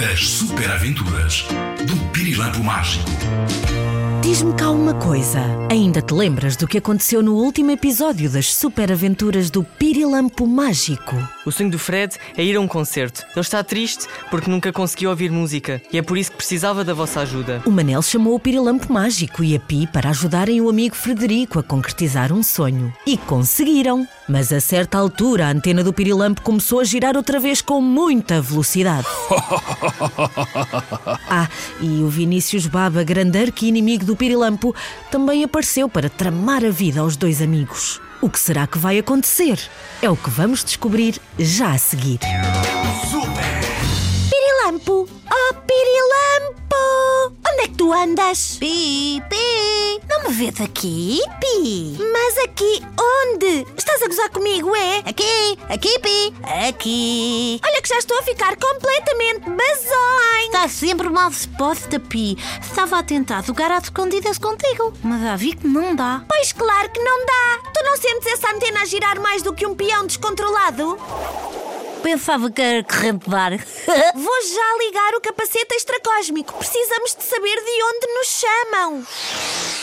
As super aventuras do Pirilampo Mágico. Diz-me cá uma coisa. Ainda te lembras do que aconteceu no último episódio das super aventuras do Pirilampo Mágico? O sonho do Fred é ir a um concerto. Ele está triste porque nunca conseguiu ouvir música e é por isso que precisava da vossa ajuda. O Manel chamou o Pirilampo Mágico e a Pi para ajudarem o amigo Frederico a concretizar um sonho. E conseguiram! Mas a certa altura a antena do Pirilampo começou a girar outra vez com muita velocidade. Ah, e o Vinícius Baba, grande arqui-inimigo do Pirilampo, também apareceu para tramar a vida aos dois amigos. O que será que vai acontecer? É o que vamos descobrir já a seguir. Pirilampo! Oh, Pirilampo! Onde é que tu andas? Pi, Pi, não me vês aqui, Pi? Mas aqui onde? Estás a gozar comigo, é? Aqui, aqui, Pi, aqui. Olha que já estou a ficar completamente bazói. Está sempre mal disposta, Pi. Estava a tentar jogar às escondidas contigo, mas já vi que não dá. Pois claro que não dá. Tu não sentes essa antena a girar mais do que um peão descontrolado? Pensava que era corrente de ar. Vou já ligar o capacete extracósmico. Precisamos de saber de onde nos chamam.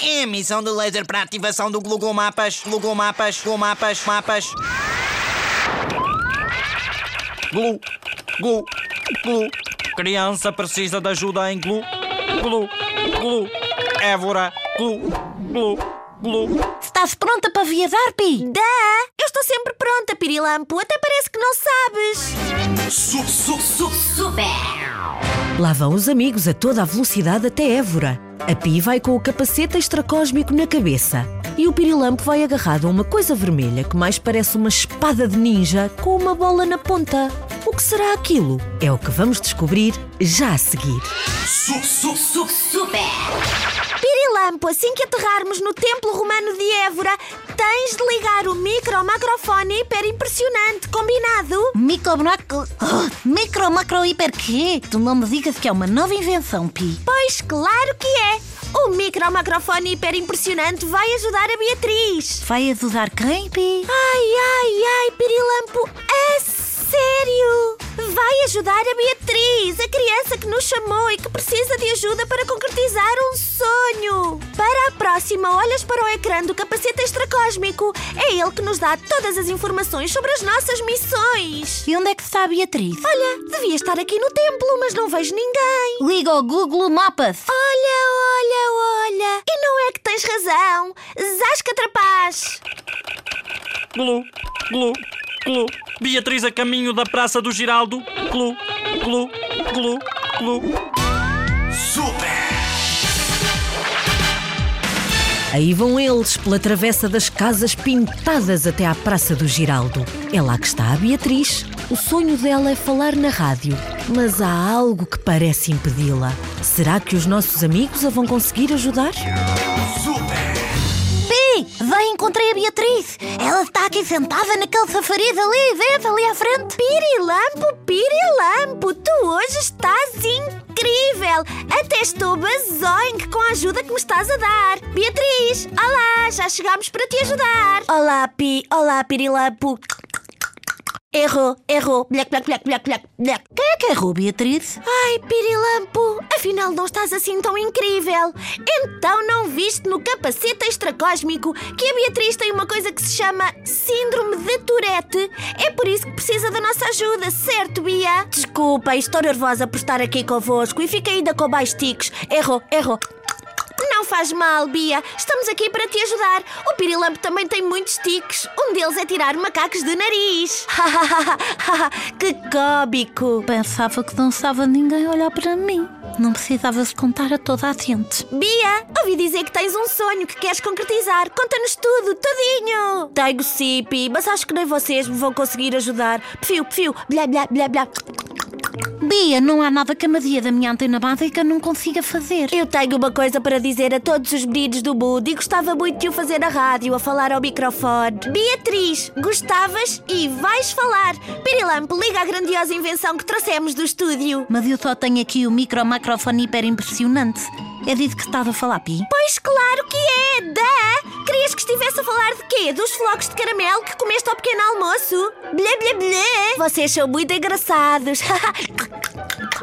É a missão do laser para a ativação do Google Mapas. Google Mapas, Google Mapas, Mapas. Glu, glu, glu. Criança precisa de ajuda em glu, glu, glu. Évora, glu, glu, glu. Estás pronta para viajar, Pi? Dá! Eu estou sempre pronta, Pirilampo. Até parece que não sabes. Su, su, su, Lá vão os amigos a toda a velocidade até Évora. A Pi vai com o capacete extracósmico na cabeça. E o Pirilampo vai agarrado a uma coisa vermelha que mais parece uma espada de ninja com uma bola na ponta. O que será aquilo? É o que vamos descobrir já a seguir. su, su, su, Pirilampo, assim que aterrarmos no Templo Romano de Évora, tens de ligar o micro macrofone hiper impressionante, combinado? Micro, macro... Oh, micro, macro, hiper quê? Tu não me digas que é uma nova invenção, Pi. Pois claro que é! O micro macrofone hiper impressionante vai ajudar a Beatriz. Vai ajudar quem, Pi? Ai, ai, ai, Pirilampo, é sério! Vai ajudar a Beatriz, a criança que nos chamou e que precisa de ajuda para concretizar um sonho. Para a próxima, olhas para o ecrã do capacete extracósmico. É ele que nos dá todas as informações sobre as nossas missões. E onde é que está a Beatriz? Olha, devia estar aqui no templo, mas não vejo ninguém. Liga ao Google Mapas. Olha, olha, olha. E não é que tens razão. Zasca trapaz. Glu, glu, glu. Beatriz a caminho da Praça do Giraldo. Glu, glu, glu, glu. Aí vão eles pela travessa das casas pintadas até à Praça do Giraldo. É lá que está a Beatriz. O sonho dela é falar na rádio, mas há algo que parece impedi-la. Será que os nossos amigos a vão conseguir ajudar? Vem, encontrei a Beatriz. Ela está aqui sentada naquele safariz ali, vês, ali à frente. Pirilampo, Pirilampo, tu hoje estás incrível! Até estou bazongue com a ajuda que me estás a dar. Beatriz, olá, já chegámos para te ajudar. Olá, Pi, olá, Pirilampo. Errou, errou. Black, black, black, black, black, black. Quem é que errou, Beatriz? Ai, Pirilampo, afinal não estás assim tão incrível. Então não viste no capacete extracósmico que a Beatriz tem uma coisa que se chama Síndrome de Tourette. É por isso que precisa da nossa ajuda, certo, Bia? Desculpa, estou nervosa por estar aqui convosco e fiquei ainda com baixos tiques. Errou, errou. Não faz mal, Bia. Estamos aqui para te ajudar. O Pirilampo também tem muitos tiques. Um deles é tirar macacos de nariz. que cómico. Pensava que não estava ninguém a olhar para mim. Não precisavas contar a toda a gente. Bia, ouvi dizer que tens um sonho que queres concretizar. Conta-nos tudo, tudinho. Tenho sim, Pi, mas acho que nem vocês me vão conseguir ajudar. Pfio, pfio, blá, blá, blá, blá. Bia, não há nada que a magia da minha antena básica não consiga fazer. Eu tenho uma coisa para dizer a todos os meninos do mundo e gostava muito de o fazer na rádio, a falar ao microfone. Beatriz, gostavas e vais falar. Pirilampo, liga a grandiosa invenção que trouxemos do estúdio. Mas eu só tenho aqui o micro macrofone hiper impressionante. É disso que estava a falar, Pi? Pois claro que é, dá! Querias que estivesse a falar de quê? Dos flocos de caramelo que comeste ao pequeno almoço? Blé, blé, blé! Vocês são muito engraçados.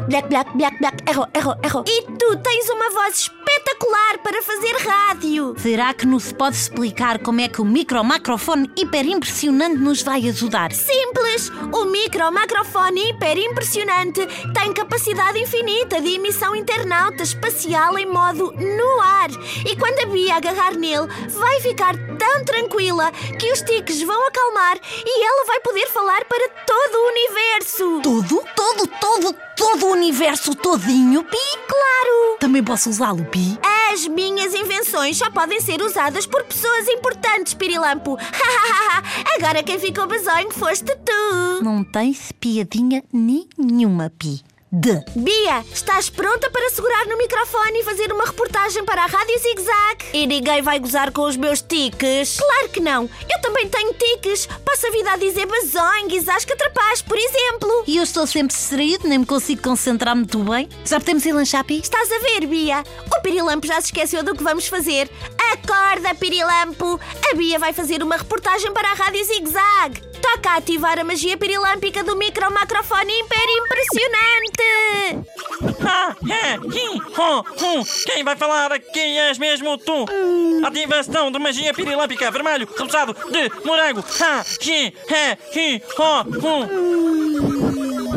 black, black, black, black. Errou, errou, errou. E tu tens uma voz espetacular para fazer rádio. Será que nos pode explicar como é que o micro-macrofone hiper impressionante nos vai ajudar? Simples! O micro-macrofone hiper impressionante tem capacidade infinita de emissão internauta espacial em modo no ar. E quando a Bia agarrar nele, vai ficar tão tranquila que os tiques vão acalmar e ela vai poder falar para todo o universo. Tudo, todo, todo, todo o universo todinho, Pi? Claro! Também posso usá-lo, Pi? As minhas invenções só podem ser usadas por pessoas importantes, Pirilampo. Agora quem ficou bazonho foste tu. Não tens piadinha nenhuma, Pi. De. Bia, estás pronta para segurar no microfone e fazer uma reportagem para a Rádio Zig Zag? E ninguém vai gozar com os meus tiques? Claro que não. Eu também tenho tiques. Passo a vida a dizer bazonho e zasca trapaz, por exemplo. E eu estou sempre distraído, nem me consigo concentrar muito bem. Já podemos ir lanchar, Pi? Estás a ver, Bia? O Pirilampo já se esqueceu do que vamos fazer. Acorda, Pirilampo! A Bia vai fazer uma reportagem para a Rádio Zig Zag. Toca a ativar a magia pirilâmpica do micro-macrofone hiper impressionante! Ah, é, ho, hum. Quem vai falar aqui és mesmo tu. Ativação de magia pirilâmpica vermelho, rosado de morango. Ha, hi, he, hi, ho, hum.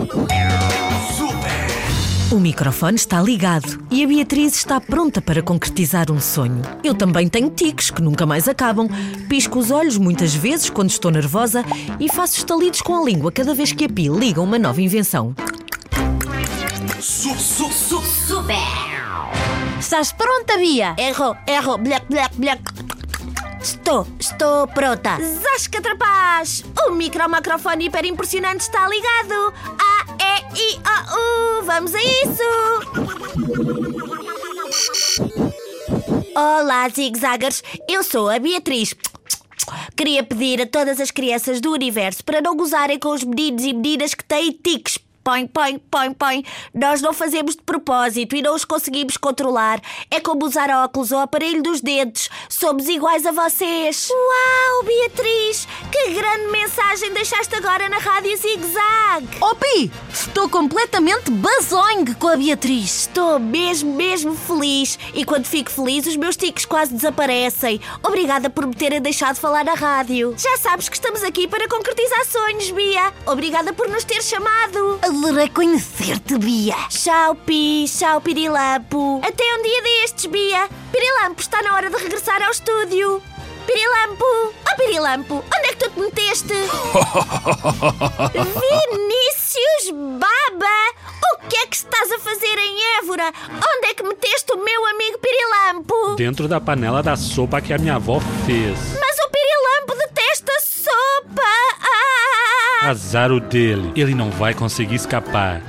O microfone está ligado e a Beatriz está pronta para concretizar um sonho. Eu também tenho tiques que nunca mais acabam. Pisco os olhos muitas vezes quando estou nervosa e faço estalidos com a língua cada vez que a Pi liga uma nova invenção. Su, su, su, Estás pronta, Bia? Erro, erro, black, black, black. Estou, estou pronta. Zasca trapaz! O micro-macrofone hiper impressionante está ligado. A, E, I, O, U. Vamos a isso! Olá, zigzaggers. Eu sou a Beatriz. Queria pedir a todas as crianças do universo para não gozarem com os meninos e meninas que têm tiques. Põe, põe, põe, põe. Nós não fazemos de propósito e não os conseguimos controlar. É como usar óculos ou aparelho dos dentes. Somos iguais a vocês. Uau, Beatriz! Que grande mensagem deixaste agora na Rádio Zig Zag. Oh, Pi! Estou completamente bazongue com a Beatriz. Estou mesmo, mesmo feliz. E quando fico feliz, os meus tiques quase desaparecem. Obrigada por me terem deixado falar na rádio. Já sabes que estamos aqui para concretizar sonhos, Bia. Obrigada por nos ter chamado. Adorei conhecer-te, Bia. Tchau, Pi. Tchau, Pirilampo. Até um dia destes, Bia. Pirilampo, está na hora de regressar ao estúdio. Pirilampo! Oh, Pirilampo, onde é que tu te meteste? Vinícius Baba! O que é que estás a fazer em Évora? Onde é que meteste o meu amigo Pirilampo? Dentro da panela da sopa que a minha avó fez. Azar o dele. Ele não vai conseguir escapar.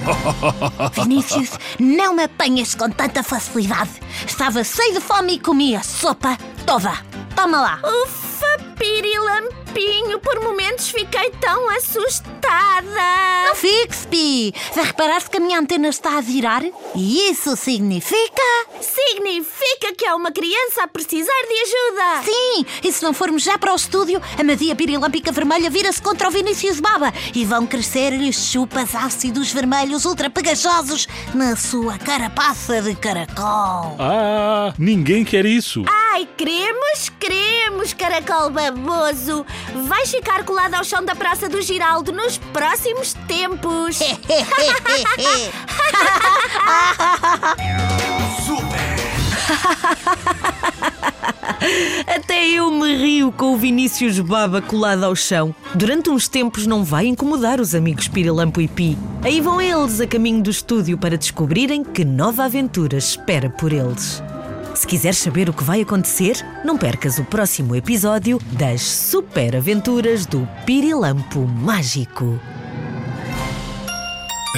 Vinícius, não me apanhas com tanta facilidade. Estava cheio de fome e comia sopa toda. Toma lá. Ufa, Pirilampinho, por fiquei tão assustada. Não fixe, Pi. Já reparaste que a minha antena está a virar? E isso significa... Significa que há uma criança a precisar de ajuda. Sim, e se não formos já para o estúdio, a madia pirilâmpica vermelha vira-se contra o Vinícius Baba e vão crescer-lhe chupas ácidos vermelhos ultra pegajosos na sua carapaça de caracol. Ah, ninguém quer isso. Ai, queremos, queremos, caracol baboso. Vais ficar colado ao chão da Praça do Giraldo nos próximos tempos. Até eu me rio com o Vinícius Baba colado ao chão. Durante uns tempos não vai incomodar os amigos Pirilampo e Pi. Aí vão eles a caminho do estúdio para descobrirem que nova aventura espera por eles. Se quiseres saber o que vai acontecer, não percas o próximo episódio das Super Aventuras do Pirilampo Mágico.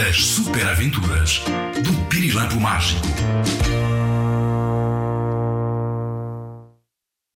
As super aventuras do Pirilampo Mágico.